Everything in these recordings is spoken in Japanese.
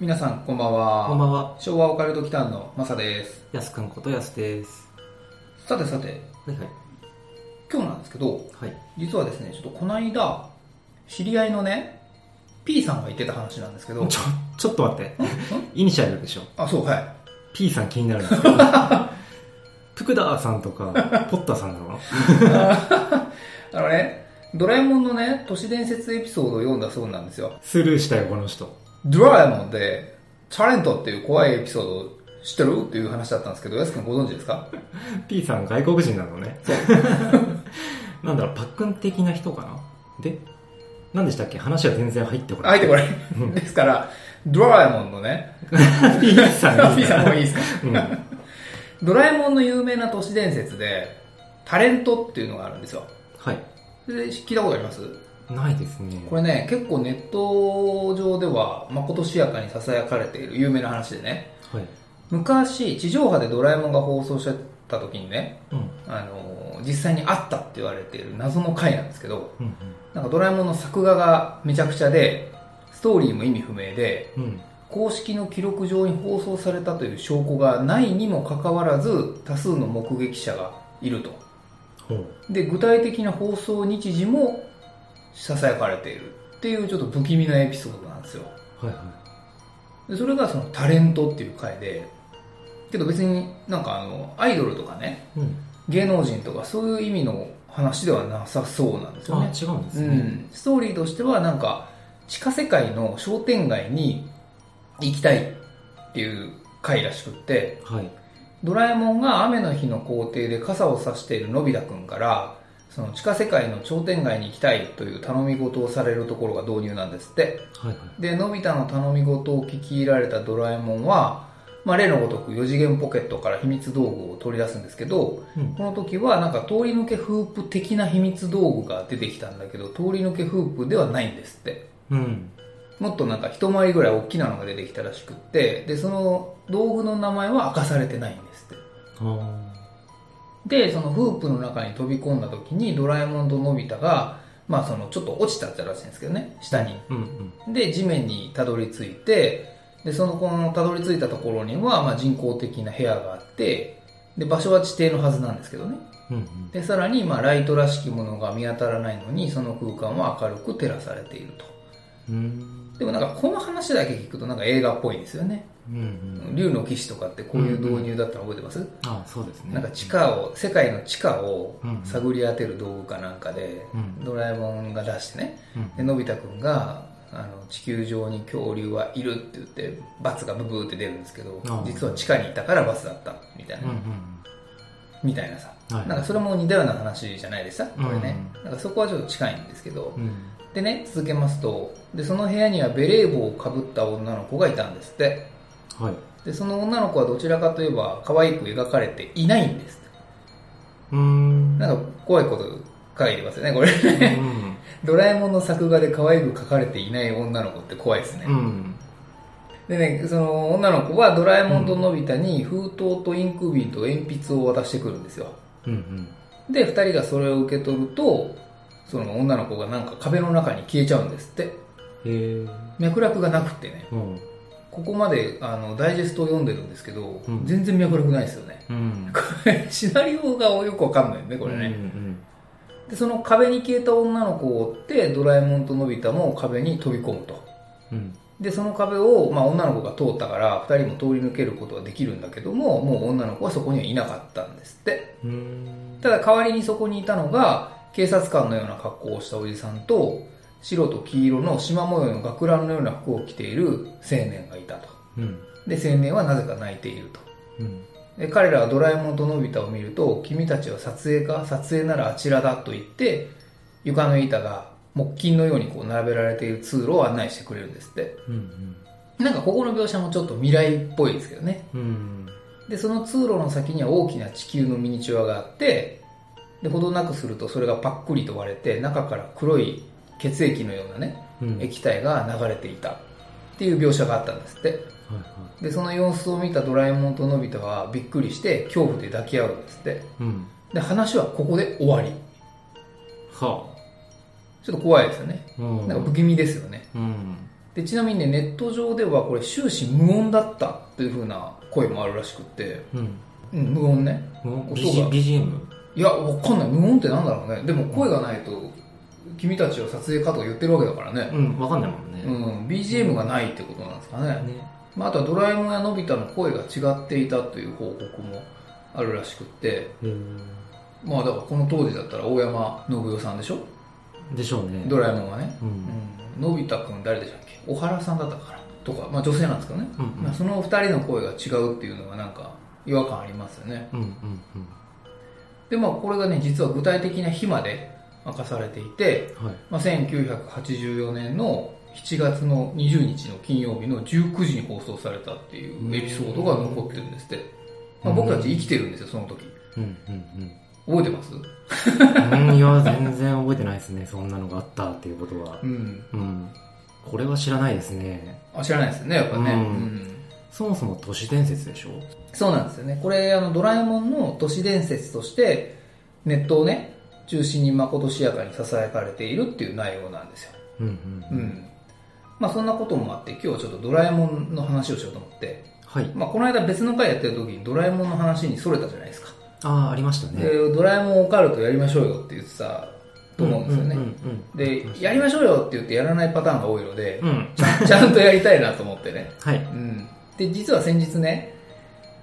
皆さんこんばんは。こんばんは。昭和オカルト祈間のマサです。やすくんことやすです。さてさて、はいはい。今日なんですけど、はい。実はですね、ちょっとこの間、知り合いのね、P さんが言ってた話なんですけど、ちょ、ちょっと待って。イニシャルでしょ？あ、そう、はい。P さん気になるんですけど。プクダーさんとか、ポッターさんなの？あのね、ドラえもんのね、都市伝説エピソードを読んだそうなんですよ。スルーしたよ、この人。ドラえもんで、タレントっていう怖いエピソードを知ってる？っていう話だったんですけど、やすくんご存知ですか？P さん外国人なのね。なんだろう、パックン的な人かな？で、何でしたっけ？話は全然入ってこない。入ってこない。ですから、ドラえもんのね、P さん P さんもいいですか？うん。ドラえもんの有名な都市伝説で、タレントっていうのがあるんですよ。はい。で聞いたことあります？ないですね。これね、結構ネット上では、まことしやかに囁かれている有名な話でね、はい。昔、地上波でドラえもんが放送してた時にね、うん。あの、実際にあったって言われている謎の回なんですけど、うん。なんかドラえもんの作画がめちゃくちゃで、ストーリーも意味不明で、うん。公式の記録上に放送されたという証拠がないにもかかわらず、多数の目撃者がいると。で具体的な放送日時もささやかれているっていうちょっと不気味なエピソードなんですよはいはでそれがそのタレントっていう回でけど別になんかあのアイドルとかねい。うん。芸能人とかそういう意味の話ではなさそうなんですよあ、ね違うんですね。うん、ストーリーとしてはなんか地下世界の商店街に行きたいっていう回らしくってはい。ドラえもんが雨の日の校庭で傘を差しているのび太くんからその地下世界の商店街に行きたいという頼み事をされるところが導入なんですってはいはい。でのび太の頼み事を聞き入られたドラえもんは、まあ、例のごとく4次元ポケットから秘密道具を取り出すんですけどうん。この時はなんか通り抜けフープ的な秘密道具が出てきたんだけど通り抜けフープではないんですってうん。もっとなんか一回りぐらい大きなのが出てきたらしくってでその道具の名前は明かされてないんですってあでそのフープの中に飛び込んだ時にドラえもんとのび太が、まあ、そのちょっと落ちたってらしいんですけどね下にーうんうん。で地面にたどり着いてでそのこのたどり着いたところには、まあ、人工的な部屋があってで場所は地底のはずなんですけどねうんうん。でさらに、まあ、ライトらしきものが見当たらないのにその空間は明るく照らされているとうん。でもなんかこの話だけ聞くとなんか映画っぽいんですよね。竜の騎士とかってこういう導入だったの覚えてます、あそうですね。なんか地下を世界の地下をうん探り当てる道具かなんかで、うんドラえもんが出してね。うんでのび太くんがあの地球上に恐竜はいるって言って罰がブブーって出るんですけど実は地下にいたから罰だったみたいな、うんうんみたいなさ、はい。なんかそれも似たような話じゃないですかこれね、なんかそこはちょっと近いんですけど、うん。でね続けますとでその部屋にはベレー帽をかぶった女の子がいたんですってはい。でその女の子はどちらかといえば可愛く描かれていないんですうーん。なんか怖いこと書いてますよねこれうねん。ドラえもんの作画で可愛く描かれていない女の子って怖いですね、うん。でねその女の子はドラえもんとのび太に封筒とインク瓶と鉛筆を渡してくるんですようんうん。で2人がそれを受け取るとその女の子がなんか壁の中に消えちゃうんですってへえ。脈絡がなくってねうん。ここまであのダイジェストを読んでるんですけど、うん全然脈絡ないですよねうん。これシナリオがよくわかんないよねこれね、うんでその壁に消えた女の子を追ってドラえもんとのび太も壁に飛び込むとうん。でその壁を、まあ、女の子が通ったから2人も通り抜けることはできるんだけどももう女の子はそこにはいなかったんですってうん。うん。ただ代わりにそこにいたのが警察官のような格好をしたおじさんと白と黄色の縞模様の学ランのような服を着ている青年がいたとうん。で青年はなぜか泣いているとうん。で彼らはドラえもんとのび太を見ると君たちは撮影か撮影ならあちらだと言って床の板が木琴のようにこう並べられている通路を案内してくれるんですって。うんなんかここの描写もちょっと未来っぽいですけどね。うんうんで、その通路の先には大きな地球のミニチュアがあって、で、ほどなくするとそれがパックリと割れて、中から黒い血液のようなね、うん液体が流れていたっていう描写があったんですって。はいはいで、その様子を見たドラえもんとのび太はびっくりして恐怖で抱き合うんですって。うんで、話はここで終わり。はちょっと怖いですよね。あうんなんか不気味ですよね。うんで、ちなみにね、ネット上ではこれ終始無音だったという風な声もあるらしくって、うんうん、無音ね。音？が BGM? いや、わかんない。無音ってなんだろうね。でも声がないと、君たちを撮影かとか言ってるわけだからね。うんわかんないもんねうん、BGM がないってことなんですかね。ねまあ、あとはドラえもんやのび太の声が違っていたという報告もあるらしくって、まあだからこの当時だったら大山信代さんでしょ？でしょうねドラえもんはね。うんうん。のび太くん誰でしたっけ？小原さんだったかなとか、まあ女性なんですけどね。うんうんまあ、その二人の声が違うっていうのがなんか違和感ありますよね。うんうんで、まあこれがね、実は具体的な日まで明かされていて、うんはい。まあ、1984年の7月の20日の金曜日の19時に放送されたっていうエピソードが残ってるんですって。まあ、僕たち生きてるんですよ、その時。うんうん覚えてます？うんうんいや全然覚えてないですね。そんなのがあったっていうことは。うん。うん。これは知らないですね。あ、知らないですよね、やっぱね。うん。うん。そもそも都市伝説でしょ？そうなんですよね。これ、あの、ドラえもんの都市伝説として、ネットをね、中心にまことしやかに囁かれているっていう内容なんですよ。うんううんん。まあそんなこともあって、今日はちょっとドラえもんの話をしようと思って、はいまあこの間別の回やってる時にドラえもんの話にそれたじゃないですか。ああありましたねで、ドラえもんオカルトやりましょうよって言ってたと思うんですよね。うんうんで、やりましょうよって言ってやらないパターンが多いので、うんちゃんとやりたいなと思ってね。はいうん。で、実は先日ね、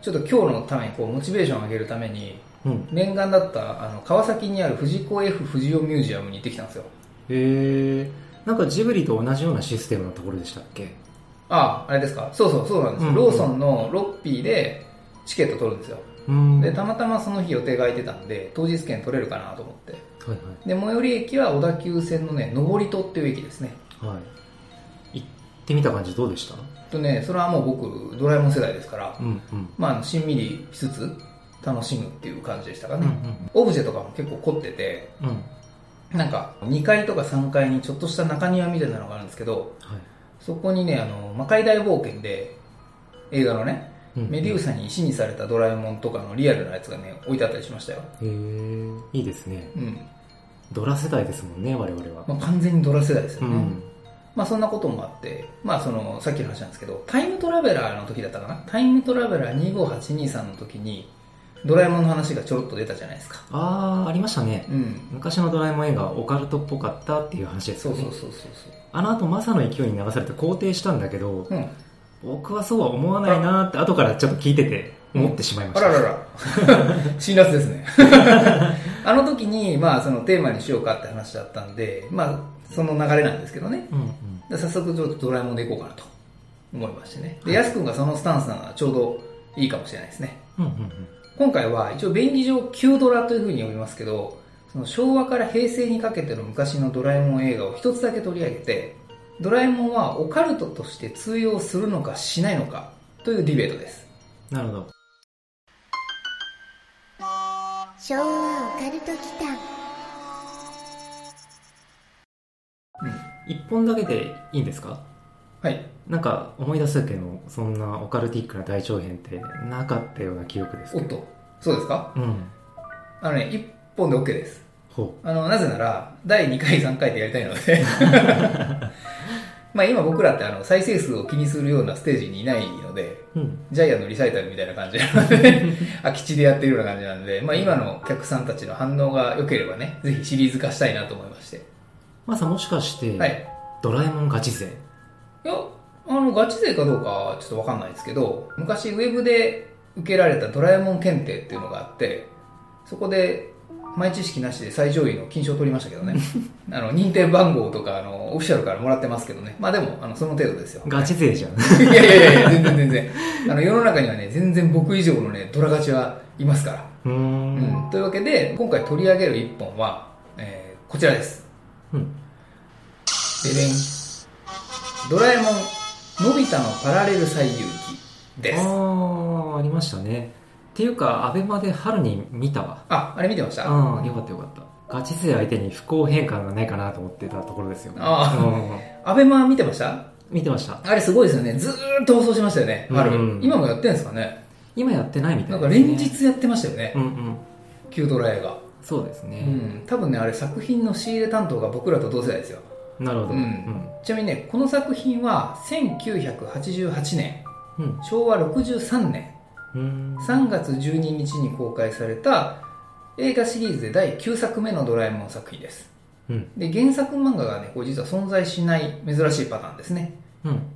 ちょっと今日のためにこう、モチベーションを上げるために、うん念願だった、あの、川崎にある藤子 F 不二雄ミュージアムに行ってきたんですよ。へえなんかジブリと同じようなシステムのところでしたっけ？ああ、あれですか？そうそう、そうなんですよ。うんローソンのロッピーでチケット取るんですよ。うんで、たまたまその日予定が空いてたんで、当日券取れるかなと思って。はいで、最寄り駅は小田急線のね、上り戸っていう駅ですね。はいはい行ってみた感じどうでした？とね、それはもう僕、ドラえもん世代ですから、うんうんまあしんみりしつつ楽しむっていう感じでしたかね。うんオブジェとかも結構凝ってて、うん。うんなんか2階とか3階にちょっとした中庭みたいなのがあるんですけど、はい。そこにね、あの、魔界大冒険で、映画のね、うんメデューサに石にされたドラえもんとかのリアルなやつがね、置いてあったりしましたよ。へえ。いいですね。うん。ドラ世代ですもんね我々は。まあ、完全にドラ世代ですよね。うん。まあそんなこともあって、まあその、さっきの話なんですけど、タイムトラベラーの時だったかな？タイムトラベラー25823の時に、ドラえもんの話がちょろっと出たじゃないですか。ああありましたねうん。昔のドラえもん映画オカルトっぽかったっていう話ですよねそうそうそうそうあの後マサの勢いに流されて肯定したんだけどそう。うん。僕はそうは思わないなーって後からちょっと聞いてて思ってしまいました、あららら。辛辣ですね。あの時に、まあ、そのテーマにしようかって話だったんで、まあ、その流れなんですけどね。うんうんで早速ちょっとドラえもんでいこうかなと思いましてね。で、やすくんがそのスタンスなのはちょうどいいかもしれないですね。うんうん今回は一応便宜上旧ドラというふうに呼びますけど、その昭和から平成にかけての昔のドラえもん映画を一つだけ取り上げて、ドラえもんはオカルトとして通用するのかしないのかというディベートです。なるほど昭和オカルト期間一本だけでいいんですか？はい。なんか思い出すけどそんなオカルティックな大長編ってなかったような記憶ですけどおっと、そうですか？うんあのね、一本で OK です。ほあの、なぜなら、第2回、3回でやりたいので。まあ今僕らってあの、再生数を気にするようなステージにいないので、ううんジャイアンのリサイタルみたいな感じなので、空き地でやってるような感じなんで、まあ今のお客さんたちの反応が良ければね、ぜひシリーズ化したいなと思いまして。マサもしかして、はい。ドラえもんガチ勢いや、あの、ガチ勢かどうかはちょっとわかんないですけど、昔ウェブで受けられたドラえもん検定っていうのがあって、そこで、前知識なしで最上位の金賞を取りましたけどね。あの、認定番号とか、あの、オフィシャルからもらってますけどね。まあでも、あの、その程度ですよ。ガチ勢じゃん いやいやいや、全然全然。あの、世の中にはね、全然僕以上のね、ドラガチはいますから。うーんうん。というわけで、今回取り上げる一本は、えーこちらです。うんででん。ドラえもん、のび太のパラレル最遊記です。ああありましたね。っていうかアベマで春に見たわ。あ、あれ見てました？ああよかったよかった。ガチ勢相手に不公変換がないかなと思ってたところですよあうん。アベマ見てました？見てました。あれすごいですよね。ずーっと放送しましたよね、春。うん。今もやってるんですかね？今やってないみたないんかですね。連日やってましたよね。う、んうん。旧ドラ映画。うそうですね、ん。多分ね、あれ作品の仕入れ担当が僕らと同世代ですよ。なるほど。うん。ちなみにね、この作品は1988年、うん。昭和63年、うん。3月12日に公開された映画シリーズで第9作目のドラえもん作品です。うん。で、原作漫画がね、これ実は存在しない珍しいパターンですね。うん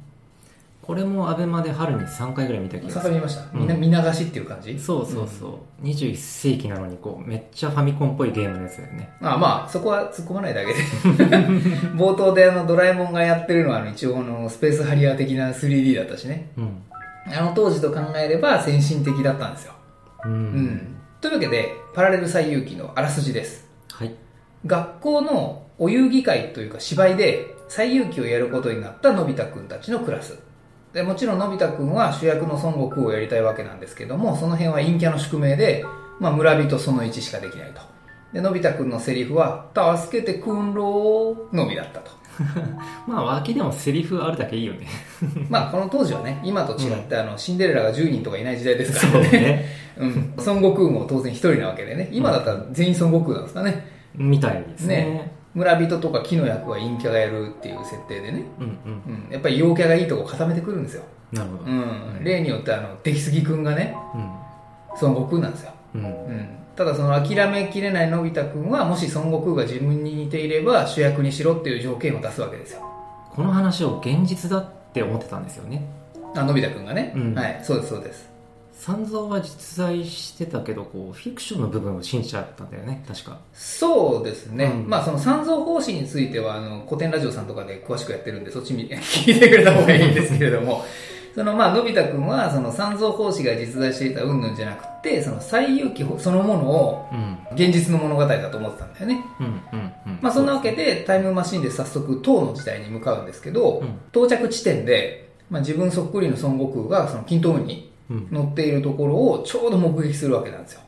これもアベマで春に3回ぐらい見た気がするささ見ました。うん見流しっていう感じ？そうそうそう、21世紀なのにこうめっちゃファミコンっぽいゲームのやつだよねあまあ、そこは突っ込まないだけで。冒頭であのドラえもんがやってるのはあの一応あのスペースハリアー的な 3D だったしね。うんあの当時と考えれば先進的だったんですよ。うん、うん。というわけで、パラレル最遊記のあらすじです。はい学校のお遊戯会というか芝居で最遊記をやることになったのび太くんたちのクラス。でもちろんのび太くんは主役の孫悟空をやりたいわけなんですけども、その辺は陰キャの宿命で、まあ村人その1しかできないと。で、のび太くんのセリフは、助けてくんろーのみだったと。まあ脇でもセリフあるだけいいよね まあこの当時はね、今と違って、あの、シンデレラが10人とかいない時代ですからね。ね うん。孫悟空も当然1人なわけでね。今だったら全員孫悟空なんですかね。みたいですねね村人とか木の役は陰キャがやるっていう設定でね。うんうんうん。やっぱり陽キャがいいとこ固めてくるんですよ。なるほどうん。例によってあの、出来すぎくんがね、孫悟空なんですよ。うんうんうん。ただその諦めきれないのび太くんは、もし孫悟空が自分に似ていれば主役にしろっていう条件を出すわけですよ。この話を現実だって思ってたんですよねあ、のび太くんがね。うんはい。そうです、そうです。三蔵は実在してたけどこうフィクションの部分を信じちゃったんだよね確か。そうですね。うん。まあその三蔵法師については、あの、古典ラジオさんとかで詳しくやってるんで、そっち見 聞いてくれた方がいいんですけれども、そのまあ、のび太くんは、その三蔵法師が実在していた云々じゃなくて、その最遊記そのものをうん。現実の物語だと思ってたんだよね。うんうんうん。まあそんなわけで、タイムマシンで早速、唐の時代に向かうんですけど、うん。到着地点で、まあ自分そっくりの孫悟空がその金刀にうん乗っているところをちょうど目撃するわけなんですよ。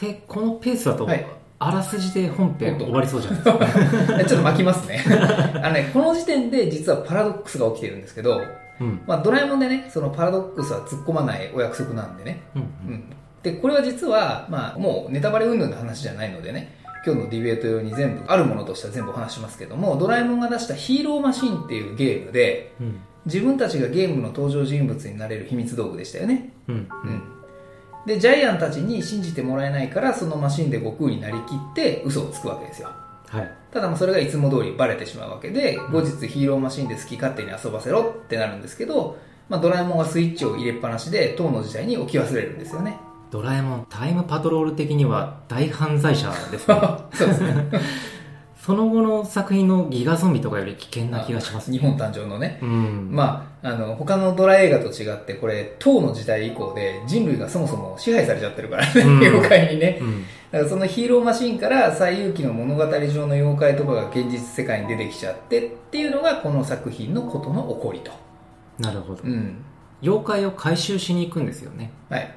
でこのペースだと、はいあらすじで本編終わりそうじゃないですか ちょっと巻きますね。あのね、この時点で実はパラドックスが起きてるんですけど、うんまあドラえもんでね、そのパラドックスは突っ込まないお約束なんでね。うんうん。で、これは実は、まあもうネタバレ云々の話じゃないのでね、今日のディベート用に全部、あるものとしては全部お話しますけども、ドラえもんが出したヒーローマシンっていうゲームで、うん自分たちがゲームの登場人物になれる秘密道具でしたよね。うんうん。で、ジャイアンたちに信じてもらえないから、そのマシンで悟空になりきって嘘をつくわけですよ。はいただまあそれがいつも通りバレてしまうわけで、後日ヒーローマシンで好き勝手に遊ばせろってなるんですけど、まあ、ドラえもんがスイッチを入れっぱなしで、当の時代に置き忘れるんですよね。ドラえもんタイムパトロール的には大犯罪者ですね そうですね。その後の作品のギガゾンビとかより危険な気がします日本誕生のね。うんまあ、あの、他のドラ映画と違って、これ、唐の時代以降で人類がそもそも支配されちゃってるからね、うん妖怪にね。うんだからそのヒーローマシンから最遊記の物語上の妖怪とかが現実世界に出てきちゃってっていうのがこの作品のことの起こりと。なるほどうん。妖怪を回収しに行くんですよねはい。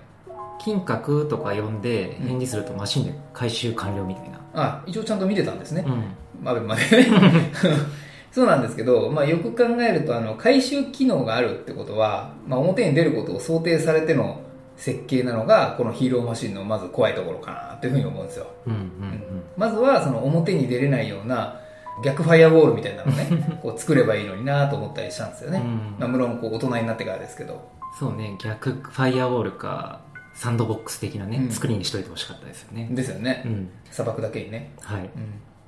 金閣とか呼んで返事するとマシンで回収完了みたいなあ、一応ちゃんと見てたんですね。うんアベマでね。そうなんですけど、まあ、よく考えると、あの、回収機能があるってことは、まあ、表に出ることを想定されての設計なのが、このヒーローマシンのまず怖いところかなっていうふうに思うんですよ。うんうんまずは、その表に出れないような逆ファイアウォールみたいなのをね、こう作ればいいのになと思ったりしたんですよね。うんまあ、無論、こう、大人になってからですけど。そうね逆ファイアウォールかサンドボックス的なね、うん作りにしといてほしかったですよねですよね。うん砂漠だけにね。はいうん。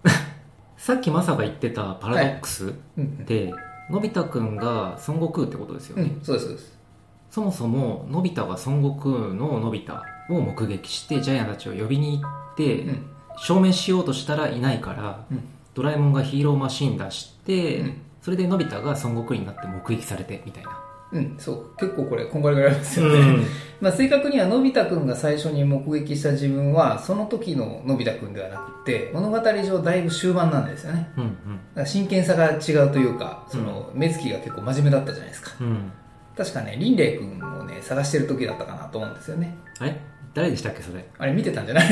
さっきマサが言ってたパラドックスうん。で、のび太くんが孫悟空ってことですよね、うん、そうです、そうです。そもそものび太が孫悟空ののび太を目撃してジャイアンたちを呼びに行って、うん。証明しようとしたらいないから、うんドラえもんがヒーローマシン出して、うんそれでのび太が孫悟空になって目撃されてみたいなうん、そう。結構これ、こんがらがられますよね。うん。まあ正確には、のび太くんが最初に目撃した自分は、その時ののび太くんではなくて、物語上だいぶ終盤なんですよね。うん。だから真剣さが違うというか、その、目つきが結構真面目だったじゃないですか。うん。うん。確かね、リンレイ君をね、探してる時だったかなと思うんですよね。あれ？誰でしたっけ、それ？あれ見てたんじゃない？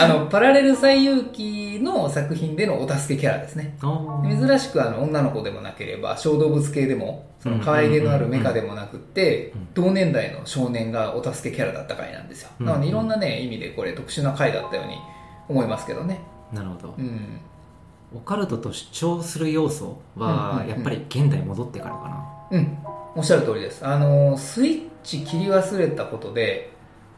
あの、パラレル最遊記の作品でのお助けキャラですね。あ珍しくあの女の子でもなければ小動物系でもその可愛げのあるメカでもなくってうん同年代の少年がお助けキャラだった回なんですようんなのでいろんなね意味でこれ特殊な回だったように思いますけどねなるほどう。んオカルトと主張する要素はう、んやっぱり現代戻ってからかな。うん。おっしゃる通りです。あのスイッチ切り忘れたことで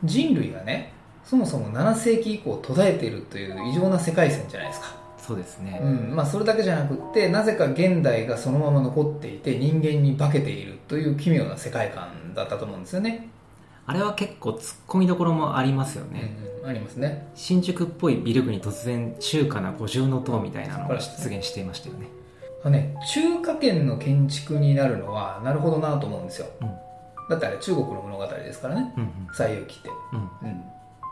人類がねそもそも7世紀以降途絶えているという異常な世界線じゃないですか。そうですね。うん。まあ、それだけじゃなくってなぜか現代がそのまま残っていて人間に化けているという奇妙な世界観だったと思うんですよね、あれは結構突っ込みどころもありますよね。うん、ありますね。新宿っぽいビル群に突然中華な五重塔みたいなのが出現していましたよね。あね中華圏の建築になるのはなるほどなと思うんですようん。だってあれ中国の物語ですからねうん西遊記って、うん。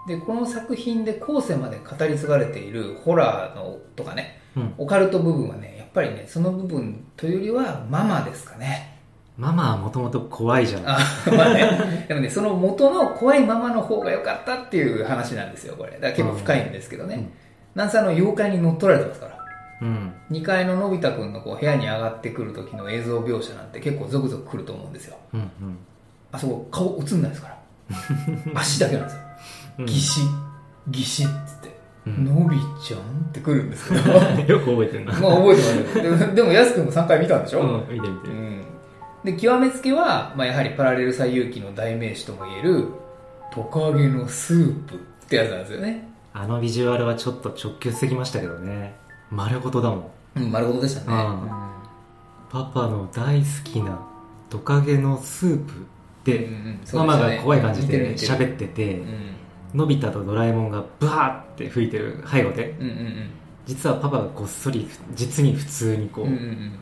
でこの作品で後世まで語り継がれているホラーのとかねうん。オカルト部分はねやっぱりねその部分というよりはママですかねママはもともと怖いじゃん。あまあね、でもね、その元の怖いままの方が良かったっていう話なんですよ、これ。だから結構深いんですけどね。うんなんせあの、妖怪に乗っ取られてますから。うん。2階ののび太くんのこう部屋に上がってくる時の映像描写なんて結構ゾクゾクくると思うんですよ。うん。うん。あそこ顔映んないですから。足だけなんですよ。うんギシッ、ギシッつって、うんのびちゃんってくるんですけど。よく覚えてるな。まあ覚えてますよ。でも、でもやすくんも3回見たんでしょ？うん、見て見てう。ん、で極めつけは、まあ、やはりパラレル最遊記の代名詞ともいえるトカゲのスープってやつなんですよねあのビジュアルはちょっと直球すぎましたけどね。丸ごとだもん。うん。丸ごとでしたね、うん。パパの大好きなトカゲのスープうんで、うん。うんでね。ママが怖い感じで喋っててう、ん。のび太とドラえもんがブワーって吹いてる背後で、うんうん実はパパがこっそり、実に普通にこう、うんうんうん。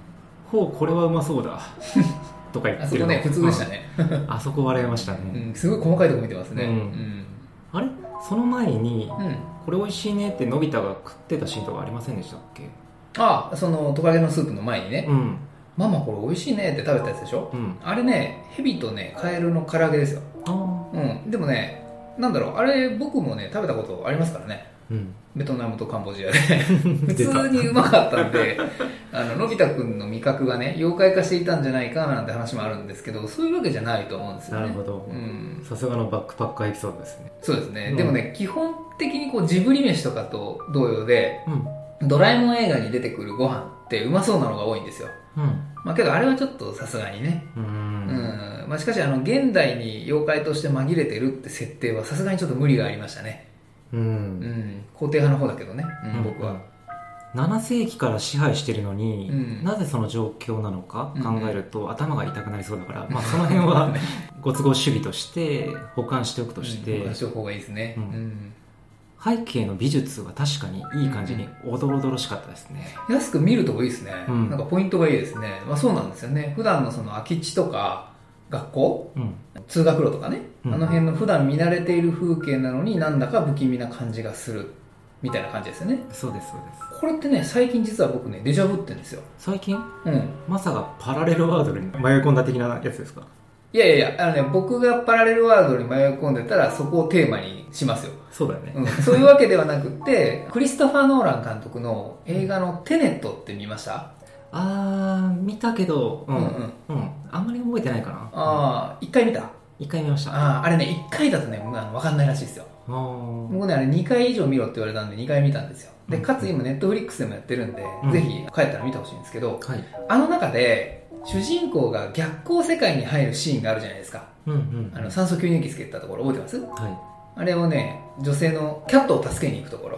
ほう、これはうまそうだ。とか言ってるの。あそこね普通でしたね、うん。あそこ笑いましたうね。ん、すごい細かいとこ見てますね。ううんん、あれ？その前に、うんこれ美味しいねってのび太が食ってたシーンとかありませんでしたっけ？あそのトカゲのスープの前にね、うん。ママこれ美味しいねって食べたやつでしょ？うん。あれねヘビとねカエルの唐揚げですよ。うんでもねなんだろうあれ僕もね食べたことありますからねうん。ベトナムとカンボジアで。普通にうまかったんで あののび太くんの味覚がね妖怪化していたんじゃないかなんて話もあるんですけどそういうわけじゃないと思うんですよね。なるほど。うん、さすがのバックパッカーエピソードですね。そうですね、うん。でもね基本的にこうジブリ飯とかと同様でうん。ドラえもん映画に出てくるご飯ってうまそうなのが多いんですよ。うん。まあけどあれはちょっとさすがにね。う。うんん、まあ、しかしあの現代に妖怪として紛れてるって設定はさすがにちょっと無理がありましたねう。うん。ん肯定派の方だけどね、うん僕は、7世紀から支配してるのに、うん。なぜその状況なのかうん。考えると、頭が痛くなりそうだから、まあ、その辺は ご都合主義として保管しておくとして、うん、した方がいいですね、背景の美術は確かにいい感じにおどろおどろしかったですね。安く見るとこいいですね、うん。なんかポイントがいいですね、まあ、そうなんですよね。普段のその空き地とか学校？うん。通学路とかね、うん。あの辺の普段見慣れている風景なのになんだか不気味な感じがするみたいな感じですよね。そうです、そうです。これってね最近実は僕ねデジャブってんですよ。最近？うん。まさかパラレルワールドに迷い込んだ的なやつですか？いやいやいやあのね僕がパラレルワールドに迷い込んでたらそこをテーマにしますよ。そうだよね。うん、そういうわけではなくって、クリストファー・ノーラン監督の映画のテネットって見ました？あー、見たけど、うん。ううんん、うんあんまり覚えてないかな。ああ、一回見た？一回見ました。ああれね、一回だとね、あのわかんないらしいですよ。ー僕ね、あれ2回以上見ろって言われたんで2回見たんですよ。で、うんかつ今ネットフリックスでもやってるんで、うんぜひ帰ったら見てほしいんですけど、はい。あの中で、主人公が逆光世界に入るシーンがあるじゃないですか。うんうん。あの、酸素吸入器つけたところ覚えてます？はあれをね、女性のキャットを助けに行くところ。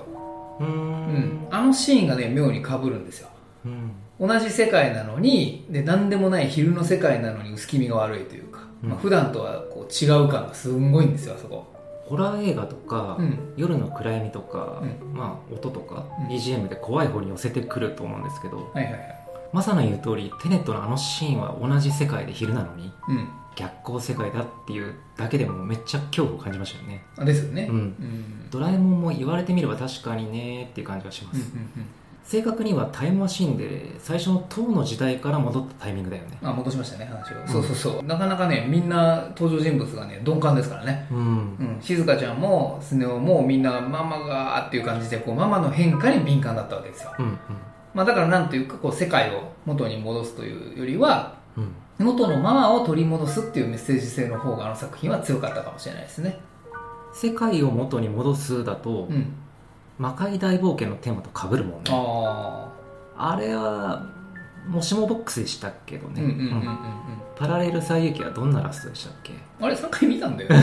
い。うーんうん。あのシーンがね、妙に被るんですよ。うん。同じ世界なのにで何でもない昼の世界なのに薄気味が悪いというか、うん。まあ、普段とはこう違う感がすんごいんですよあそこ。ホラー映画とか、うん。夜の暗闇とか、うまあ音とか、うん。BGM で怖い方に寄せてくると思うんですけど、はいはいはい。マサの言う通りテネットのあのシーンは同じ世界で昼なのにうん。逆光世界だっていうだけでもめっちゃ恐怖を感じましたよね。あですよね。うん。うん。ドラえもんも言われてみれば確かにねっていう感じがします、うんうん正確にはタイムマシンで最初の唐の時代から戻ったタイミングだよね。あ戻しましたね話を、そうそうそう。なかなかねみんな登場人物がね鈍感ですからね。うんうん、静香ちゃんもスネ夫もみんなママがっていう感じでこうママの変化に敏感だったわけですよ、うんまあ、だからなんというかこう世界を元に戻すというよりはうんうん。元のママを取り戻すっていうメッセージ性の方があの作品は強かったかもしれないですね。世界を元に戻すだと、うん魔界大冒険のテーマと被るもんね。ああれはもしもボックスでしたっけどね、パラレル最劇はどんなラストでしたっけ？あれ3回見たんだよね。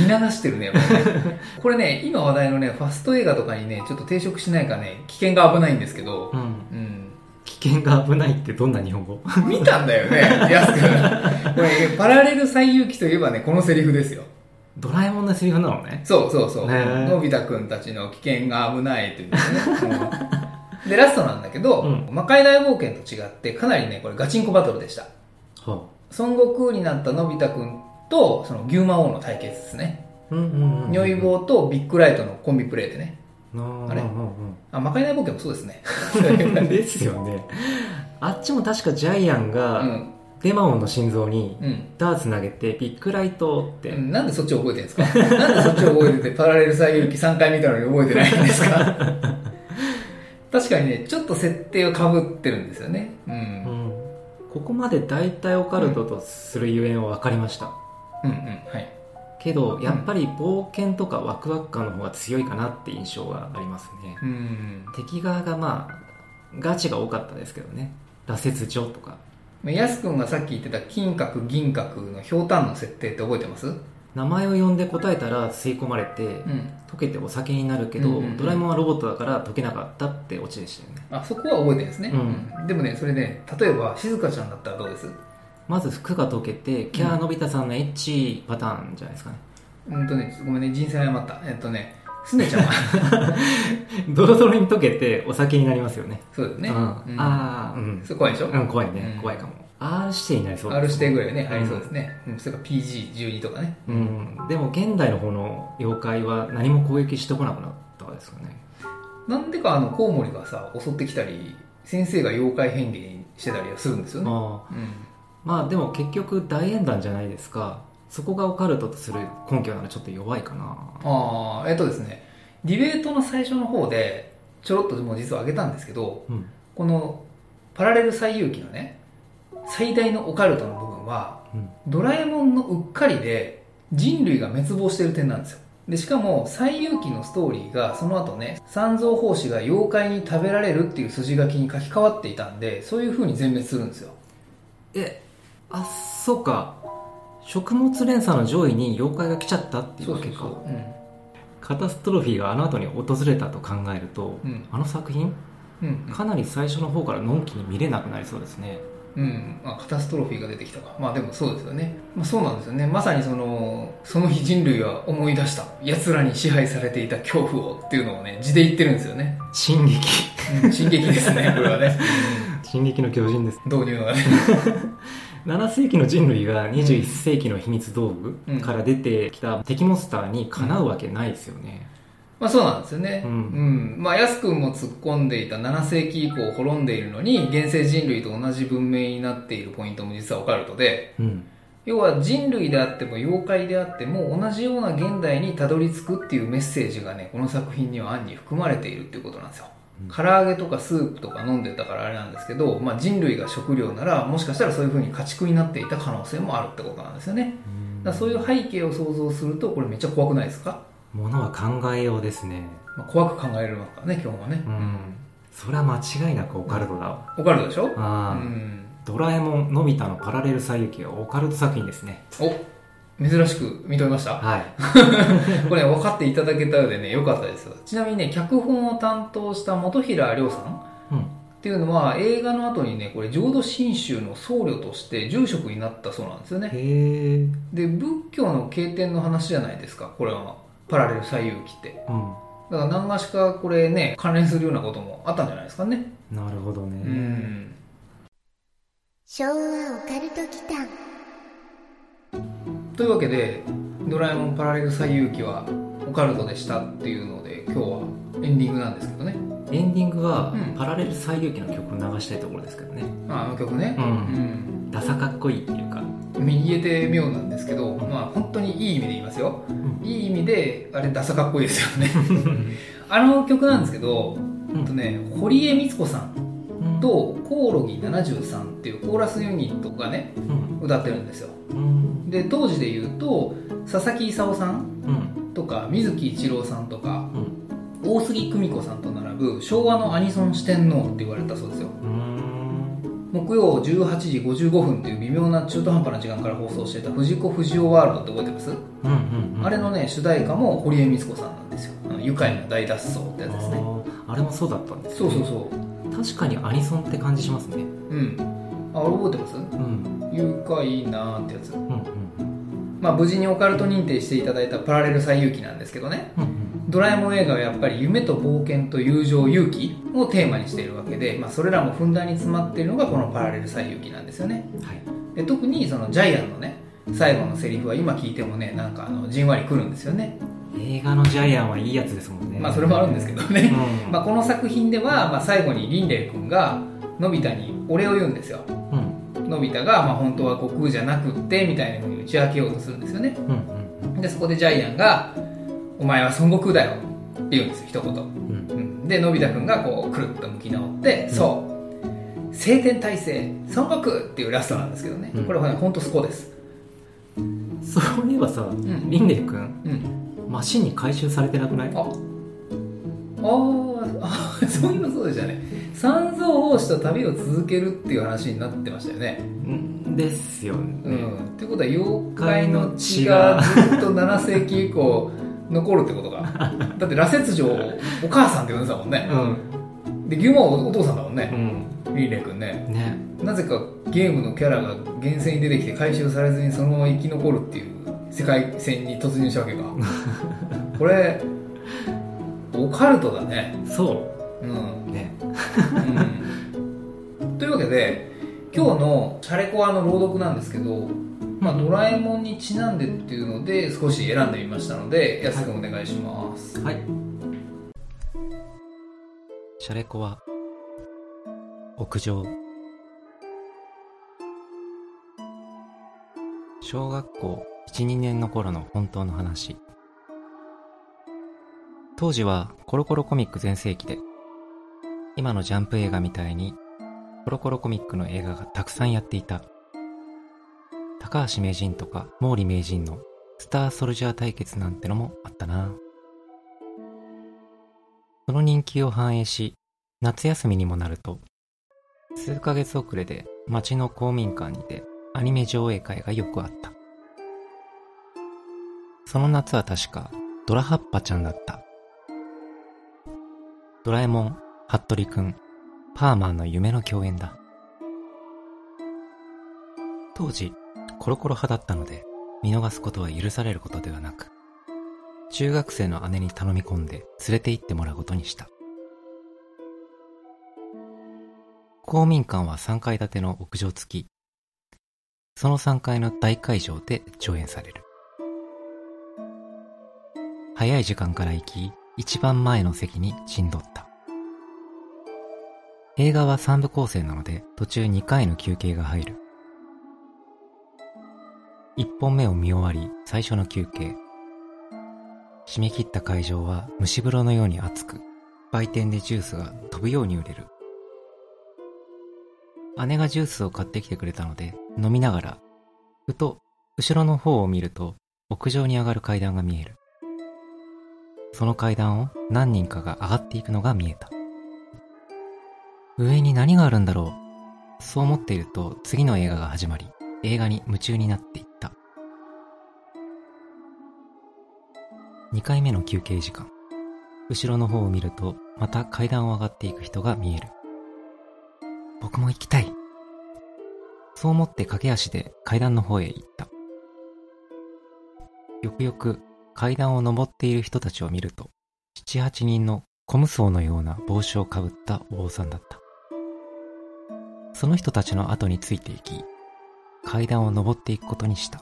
見流してるねね。これね今話題のねファスト映画とかにねちょっと抵触しないかね危険が危ないんですけど。うん。うん。危険が危ないってどんな日本語？見たんだよね、やすくん。これ、パラレル最遊記といえばね、このセリフですよ。ドラえもんのセリフなのねそうそうそう。のび太くんたちの危険が危ないというね。うんで、ラストなんだけど、うん魔界大冒険と違って、かなりね、これガチンコバトルでした。は孫悟空になったのび太くんと、その牛魔王の対決ですね。あ、うんうんうん如意棒とビッグライトのコンビプレイでね。あれ？あうんうんあ、魔界大冒険もそうですね。う んですよねあっちも確かジャイアンうがん。デマオンの心臓にうん。ダーツ投げてビッグライトって、うんなんでそっちを覚えてるんですか？なんでそっちを覚えてて、パラレル最遊記3回見たのに覚えてないんですか？確かにね、ちょっと設定が被ってるんですよね。う。うんんここまで大体オカルトとするゆえんは分かりましたうんうん。はい。けどやっぱり冒険とかワクワク感の方が強いかなって印象がありますねうん。敵側がまあガチが多かったですけどね羅刹女とかやすくんがさっき言ってた金閣銀閣のひょうたんの設定って覚えてます？名前を呼んで答えたら吸い込まれてうん。溶けてお酒になるけど、うんうんうん。ドラえもんはロボットだから溶けなかったってオチでしたよね。あ、そこは覚えてるんですね。うん。うん。でもね、それね、例えば、静香ちゃんだったらどうです？まず服が溶けてキャーのび太さんのエッチパターンじゃないですかね。うん。とね、ごめんね、人生謝った。えっとね、すねちゃんは、ドロドロに溶けてお酒になりますよね。そうですね。うん。うん。ああうん。それ怖いでしょ？うん怖いね、うん。怖いかも。R 指定になりそう。です R 指定ぐらいね、うん。ありそうですね。うん、それから PG12 とかね。うん、でも現代の方の妖怪は何も攻撃してこなくなったですかね。なんでかあの、コウモリがさ、襲ってきたり、先生が妖怪変幻してたりはするんですよね。まあうん。まあでも結局大演談じゃないですかそこがオカルトとする根拠ならちょっと弱いかなああ、えっとですね、ディベートの最初の方で、ちょろっともう実は挙げたんですけど、うんこのパラレル最遊記のね、最大のオカルトの部分は、うんドラえもんのうっかりで人類が滅亡してる点なんですよ。で、しかも、最遊記のストーリーが、その後ね、三蔵法師が妖怪に食べられるっていう筋書きに書き換わっていたんで、そういう風に全滅するんですよ。えあそうか食物連鎖の上位に妖怪が来ちゃったっていうわけか。カタストロフィーがあの後に訪れたと考えると、うんあの作品うん。かなり最初の方からのんきに見れなくなりそうですねうん、まあ、カタストロフィーが出てきたか。まあでもそうですよね。まあそうなんですよね。まさにその、その日人類は思い出した。奴らに支配されていた恐怖をっていうのをね、字で言ってるんですよね。進撃うん、進撃ですね、これはね。進撃の巨人です導入ね。7世紀の人類が21世紀の秘密道具うん。から出てきた敵モンスターにかなうわけないですよね、まあそうなんですよね。うん。うん。まあ、安くんも突っ込んでいた7世紀以降滅んでいるのに、現世人類と同じ文明になっているポイントも実はオカルトで、うん。要は人類であっても妖怪であっても同じような現代にたどり着くっていうメッセージがねこの作品には暗に含まれているっていうことなんですよ、うん唐揚げとかスープとか飲んでたからあれなんですけど、まあ、人類が食料ならもしかしたらそういう風に家畜になっていた可能性もあるってことなんですよね。だそういう背景を想像するとこれめっちゃ怖くないですか、ものは考えようですね。まあ、怖く考えられますからね今日はね、うん。それは間違いなくオカルトだわ、オカルトでしょ？うあ。あ、ん。ドラえもんのび太のパラレル最行はオカルト作品ですね。お珍しく認めました？はい これ、分かっていただけたようでね、よかったですよ。ちなみにね、脚本を担当した本平亮さんうんっていうのは、映画の後にね、これ、浄土真宗の僧侶として住職になったそうなんですよね。へえで、仏教の経典の話じゃないですか、これは。パラレル最遊記って。うんだから何がしかこれね、関連するようなこともあったんじゃないですかね。なるほどね。うん。昭和オカルト祈間というわけで、ドラえもんパラレル最遊記はオカルトでしたっていうので、今日はエンディングなんですけどね。エンディングは、うんパラレル最遊記の曲を流したいところですけどね。まあ、あの曲ね。うんうん。ダサかっこいいっていうか。言えて妙なんですけど、まあ本当にいい意味で言いますよ。いい意味で、あれダサかっこいいですよね。あの曲なんですけど、うんとね、堀江光子さん、とコオロギ73っていうコーラスユニットがね、うん。歌ってるんですよ。うん。で、当時で言うと、佐々木勲さんうん。とか、水木一郎さんとか、うん。大杉久美子さんと並ぶ昭和のアニソン四天王って言われたそうですよ。うん。木曜18時55分っていう微妙な中途半端な時間から放送してた藤子不二雄ワールドって覚えてます、うん。うん。あれのね、主題歌も堀江光子さんなんですよ。愉快な大脱走ってやつですね。あれもそうだったんですそうねそうそう。確かにアニソンって感じしますねうん。あ、俺覚えてます？うん愉快なーってやつ。うんうんまあ無事にオカルト認定していただいたパラレル最遊記なんですけどね。うんドラえもん映画はやっぱり夢と冒険と友情、勇気をテーマにしているわけで、まあそれらもふんだんに詰まっているのがこのパラレル最遊記なんですよね。うんはいで特にそのジャイアンのね、最後のセリフは今聞いてもね、なんかあのじんわりくるんですよね。映画のジャイアンはいいやつですもんねまあそれもあるんですけどね。うんまあこの作品では、まあ最後にリンレイ君がのび太にお礼を言うんですよ。うんのび太が、まあ本当は悟空じゃなくって、みたいな風に打ち明けようとするんですよね。うんうんで、そこでジャイアンが、お前は孫悟空だよって言うんですよ、一言。うんで、のび太くんがこう、くるっと向き直って、そう、晴天体制、孫悟空っていうラストなんですけどね。うんここれはね、ほんとそこです。そういえばさんリンレイ君うん。マシンに回収されてなくない？あ、あーあー、そういうのそうでしたね。三蔵法師と旅を続けるっていう話になってましたよね。んですよね、うん。ってことは、妖怪の血がずっと7世紀以降残るってことか。だって、羅刹城をお母さんって呼んでたもんね。うんで、牛魔王お父さんだもんね。うんリーレイ君ね。ねなぜかゲームのキャラが厳選に出てきて回収されずにそのまま生き残るっていう世界線に突入したわけか これオカルトだね。そう。ん、うね。うん、というわけで今日のシャレコアの朗読なんですけど、まあ、ドラえもんにちなんでっていうので少し選んでみましたので安くんお願いします。はい。シャレコは屋上。小学校12年の頃の本当の話当時はコロコロコミック全盛期で今のジャンプ映画みたいにコロコロコミックの映画がたくさんやっていた。高橋名人とか毛利名人のスターソルジャー対決なんてのもあったな。その人気を反映し夏休みにもなると数ヶ月遅れで町の公民館にてアニメ上映会がよくあった。その夏は確かドラハッパちゃんだった。ドラえもん服部くんパーマンの夢の共演だ。当時コロコロ派だったので見逃すことは許されることではなく中学生の姉に頼み込んで連れて行ってもらうことにした。公民館は3階建ての屋上付き。その3階の大会場で上演される。早い時間から行き一番前の席に陣取った。映画は3部構成なので途中2回の休憩が入る。1本目を見終わり最初の休憩。締め切った会場は蒸し風呂のように熱く売店でジュースが飛ぶように売れる。姉がジュースを買ってきてくれたので飲みながらふと後ろの方を見ると屋上に上がる階段が見える。その階段を何人かが上がっていくのが見えた。上に何があるんだろう。そう思っていると次の映画が始まり映画に夢中になっていった。2回目の休憩時間。後ろの方を見るとまた階段を上がっていく人が見える。僕も行きたい。そう思って駆け足で階段の方へ行った。よくよく階段を登っている人たちを見ると七八人の小無双のような帽子をかぶったお坊さんだった。その人たちの後についていき、階段を登っていくことにした。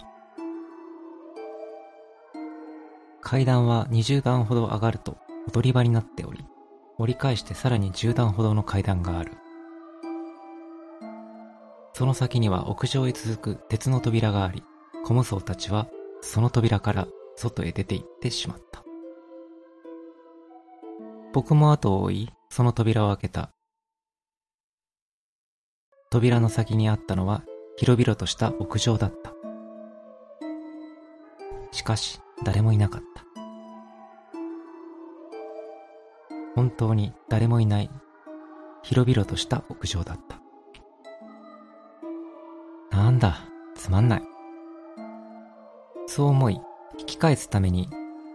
階段は20段ほど上がると踊り場になっており、折り返してさらに10段ほどの階段がある。その先には屋上へ続く鉄の扉があり、小無双たちはその扉から外へ出て行ってしまった。僕も後を追い、その扉を開けた。扉の先にあったのは広々とした屋上だった。しかし、誰もいなかった。本当に誰もいない、広々とした屋上だった。なんだ、つまんない。そう思い、引き返すために、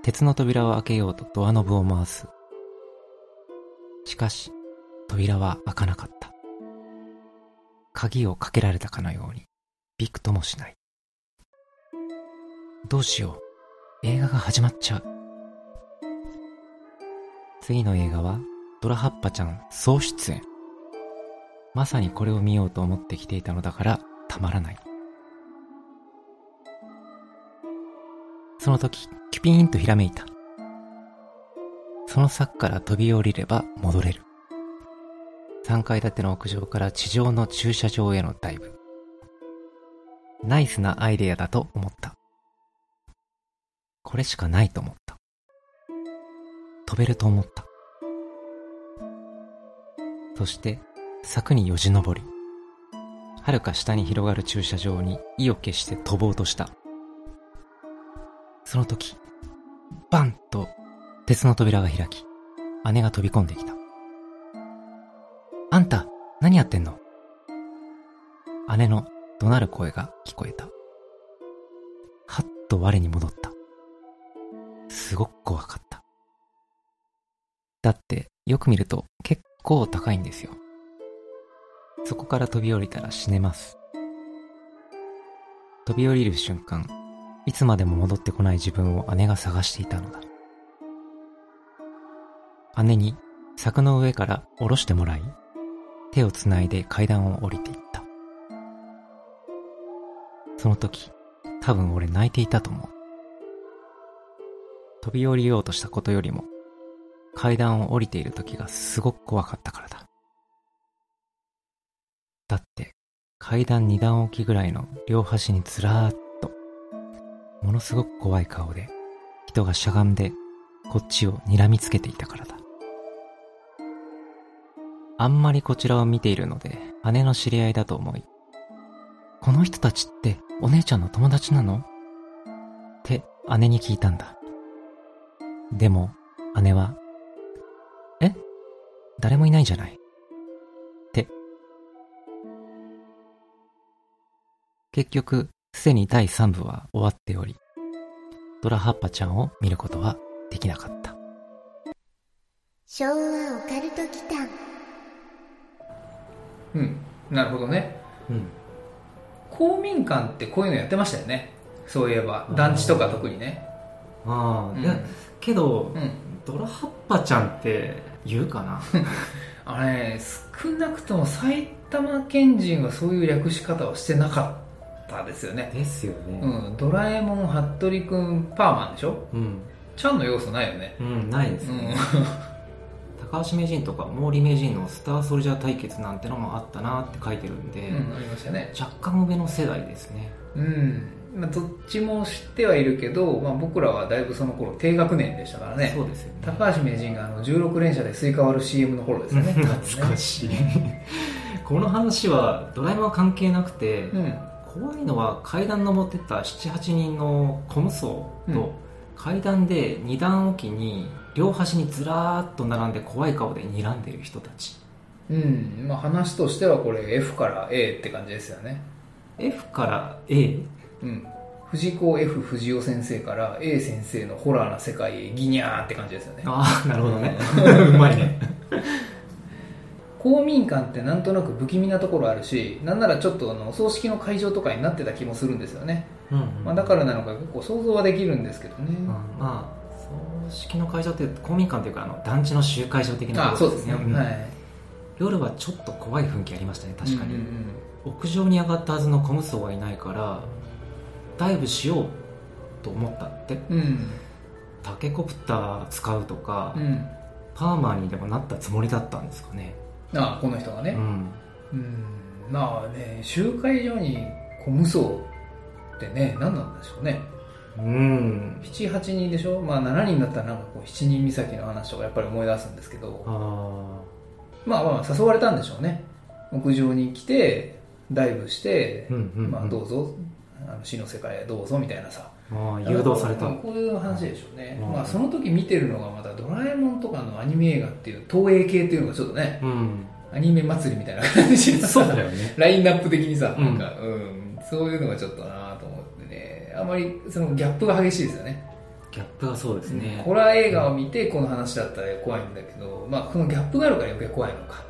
鉄の扉を開けようとドアノブを回す。しかし、扉は開かなかった。鍵をかけられたかのように、びくともしない。どうしよう。映画が始まっちゃう。次の映画は、ドラハッパちゃん総出演。まさにこれを見ようと思ってきていたのだから、たまらない。その時、キュピーンとひらめいた。その柵から飛び降りれば戻れる。3階建ての屋上から地上の駐車場へのダイブ。ナイスなアイデアだと思った。これしかないと思った。飛べると思った。そして、柵によじ登り、遥か下に広がる駐車場に意を決して飛ぼうとした。その時、バンと鉄の扉が開き、姉が飛び込んできた。あんた、何やってんの？姉の怒鳴る声が聞こえた。はっと我に戻った。すごく怖かった。だって、よく見ると結構高いんですよ。そこから飛び降りたら死ねます。飛び降りる瞬間、いつまでも戻ってこない自分を姉が探していたのだ。姉に柵の上から下ろしてもらい、手をつないで階段を降りていった。その時、多分俺泣いていたと思う。飛び降りようとしたことよりも、階段を降りている時がすごく怖かったからだ。だって、階段二段置きぐらいの両端にずらーっ、ものすごく怖い顔で、人がしゃがんで、こっちを睨みつけていたからだ。あんまりこちらを見ているので、姉の知り合いだと思い、この人たちってお姉ちゃんの友達なの？って姉に聞いたんだ。でも、姉は、え？誰もいないじゃない。って。結局、すでに第3部は終わっており、ドラハッパちゃんを見ることはできなかった。昭和オカルト祈間うん。なるほどね。うん。公民館ってこういうのやってましたよね。そういえば。団地とか特にね。ああ、うんいや、けど、うん。ドラハッパちゃんって言うかな？あれね、少なくとも埼玉県人はそういう略し方はしてなかったですよね。ですよね。うん。ドラえもん、服部くん、パーマンでしょ？うん。ちゃんの要素ないよね。うん、ないですうんね。高橋名人とか毛利名人のスターソルジャー対決なんてのもあったなって書いてるんで、うん、ありましたね。若干上の世代ですね。うん。まあ、どっちも知ってはいるけど、まあ、僕らはだいぶその頃低学年でしたからね。そうですよね。高橋名人があの16連射でスイカ割る CM の頃ですよね。懐かしい。この話はドラえもんは関係なくて、うん。怖いのは階段登ってった78人の虚無僧と、うん階段で2段置きに両端にずらーっと並んで怖い顔で睨んでる人たちうん。まあ話としてはこれ F から A って感じですよね。F から A うん。藤子 F 不二雄先生から A 先生のホラーな世界へギニャーって感じですよね。ああなるほどね うまいね公民館ってなんとなく不気味なところあるし、なんならちょっとあのお葬式の会場とかになってた気もするんですよね。うん、まあだからなのか結構想像はできるんですけどね。まあまあ式の会場って公民館というかあの団地の集会場的なあところそうですね、うん。はい。夜はちょっと怖い雰囲気ありましたね確かに、うんうん屋上に上がったはずのコムソはいないからダイブしようと思ったって。うん。うんタケコプター使うとか、うん。パーマーにでもなったつもりだったんですかねあこの人がね、うん。うん。まあね集会所に小無双ってね何なんでしょうね。うん。78人でしょ？まあ7人だったらなんかこう7人岬の話とかやっぱり思い出すんですけど。あまあまあ誘われたんでしょうね。屋上に来てダイブして、うんうんうん。まあどうぞ。あの死の世界へどうぞみたいなさ誘導された。まあこういう話でしょうね、うん。まあその時見てるのがまたドラえもんとかのアニメ映画っていう東映系っていうのがちょっとねうん。アニメ祭りみたいな感じのそうだよね。ラインナップ的にさ、うん。なんか、うん、そういうのがちょっとなと思ってね、あまりそのギャップが激しいですよね。ギャップがそうですね。ホラー映画を見てこの話だったら怖いんだけど、まあこのギャップがあるから余計怖いのか。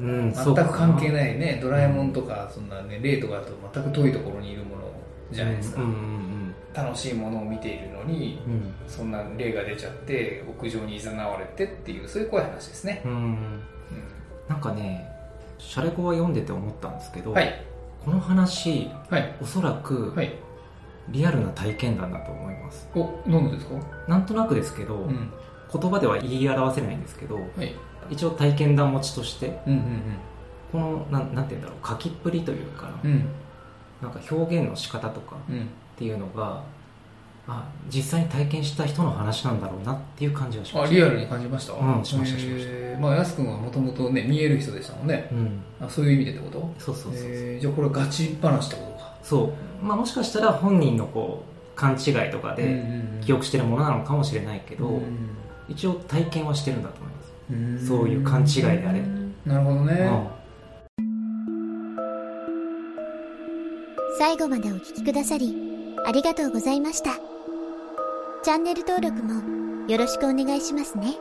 うん全く関係いな。いね、ドラえもんとか、そんなね、霊とかだと全く遠いところにいるものじゃないですか。うんうん楽しいものを見ているのに、うんうんそんな霊が出ちゃって、屋上に誘われてっていう、そういう怖い話ですね。うんなんかねシャレコは読んでて思ったんですけど、うんはい。この話はい。おそらくはい。リアルな体験談だと思いますお、なんでですか？なんとなくですけど、うん。言葉では言い表せないんですけどはい。一応体験談持ちとしてうんうんこのなんなんて言うんだろう書きっぷりというかうん。うん。なんか表現の仕方とかうん。っていうのがあ実際に体験した人の話なんだろうなっていう感じがしまあ、したリアルに感じました？うんしましたしました。えー。まあ、やすくんはもともとね、見える人でしたもんね。うん。あそういう意味でってこと？そうそうそうそう、えー。じゃあこれガチ話ってことか。そう、まあ、もしかしたら本人のこう勘違いとかで記憶してるものなのかもしれないけど、一応体験はしてるんだと思います、そういう勘違いであれ。なるほどね。最後までお聞きくださり、ありがとうございました。チャンネル登録もよろしくお願いしますね。